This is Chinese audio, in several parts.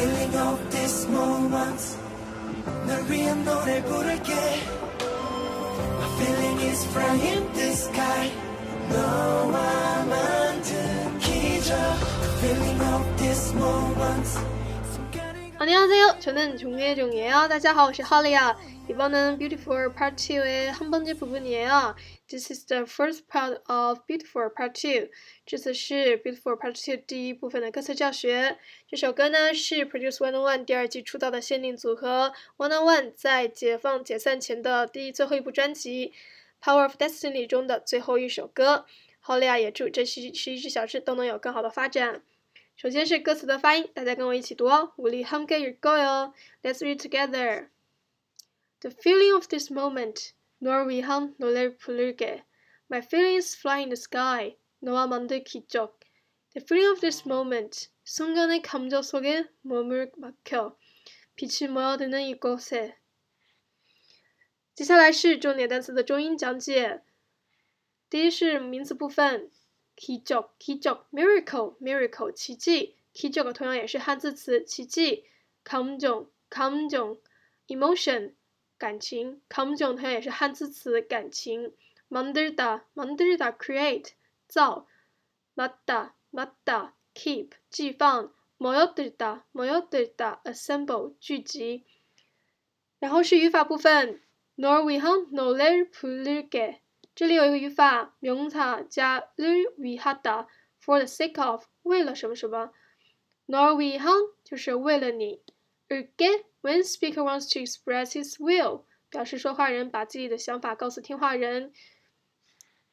feeling of this moment 널 위한 노래 부를게 My feeling is flying the sky 너와 만든 기적 feeling of this moment 안녕하세요. 저는 종예종이에요. 大家好,我是 Holly啊. 이번은 Beautiful Part 2의 한 번째 부분이에요. This is the first part of Beautiful Part 2. 这次是 Beautiful Part 2第一部分的歌词教学。这首歌呢是 Produce One on One 第二季出道的限定组合 One on One 在解放解散前的第一最后一部专辑《Power of Destiny》中的最后一首歌。Holly 啊，也祝这十十一只小智都能有更好的发展。 首先是歌词的发音，大家跟我一起读哦。우리함께읽어요 Let's read together. The feeling of this moment, 널 위한 노래를 부르게. My feelings fly in the sky, 너와 만들 기적. The feeling of this moment, 순간의 감정 속에 몸을 막혀. 빛이 모여드는 이곳에. 接下来是重点单词的中英讲解。第一是名词部分。 奇迹，奇迹，miracle，miracle，奇迹。奇迹同样也是汉字词，奇迹。感情，感情，emotion，感情。感情同样也是汉字词，感情。mandarda，mandarda，create，造。matta，matta，keep，寄放。moyotta，moyotta，assemble，聚集。然后是语法部分，nor we hunt，nor l e r pulirge。这里有一个语法，名词加 를 위하다 for the sake of 为了什么什么。널위한就是为了你。을 게 when speaker wants to express his will 表示说话人把自己的想法告诉听话人。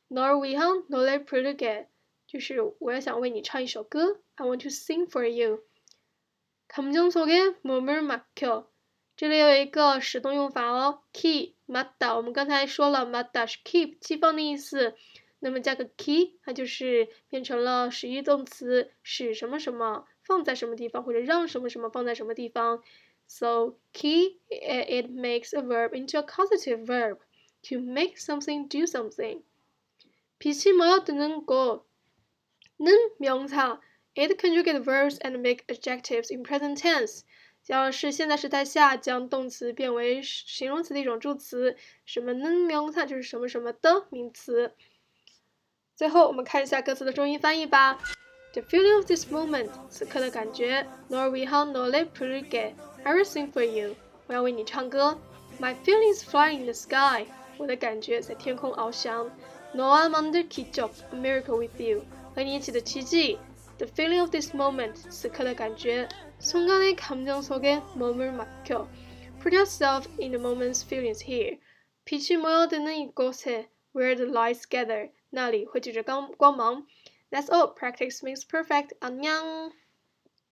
널위한노래부르게就是我要想为你唱一首歌。I want to sing for you。감정속에몸을맡겨这里有一个使动用法哦，keep。 mata，我们刚才说了，mata 是 keep 寄放的意思，那么加个 key，它就是变成了使役动词，使什么什么放在什么地方，或者让什么什么放在什么地方。So key it makes a verb into a causative verb to make something do something. 빛이 모여드는 곳는 명사. It conjugate verbs and make adjectives in present tense. 要是现在时态下将动词变为形容词的一种助词，什么呢？名词就是什么什么的名词。最后我们看一下歌词的中英翻译吧。The feeling of this moment，此刻的感觉。Nor we have no lip to get，I will sing for you，我要为你唱歌。My feelings fly in the sky，我的感觉在天空翱翔。No one under key job，a miracle with you，和你一起的奇迹。The feeling of this moment，此刻的感觉。 순간의 감정 속에 몸을 맡겨. Put yourself in the moment's feelings here. 빛이 모여드는 이곳에 where the lights gather. 那里汇聚着光光芒。That's all. Practice makes perfect. 안녕.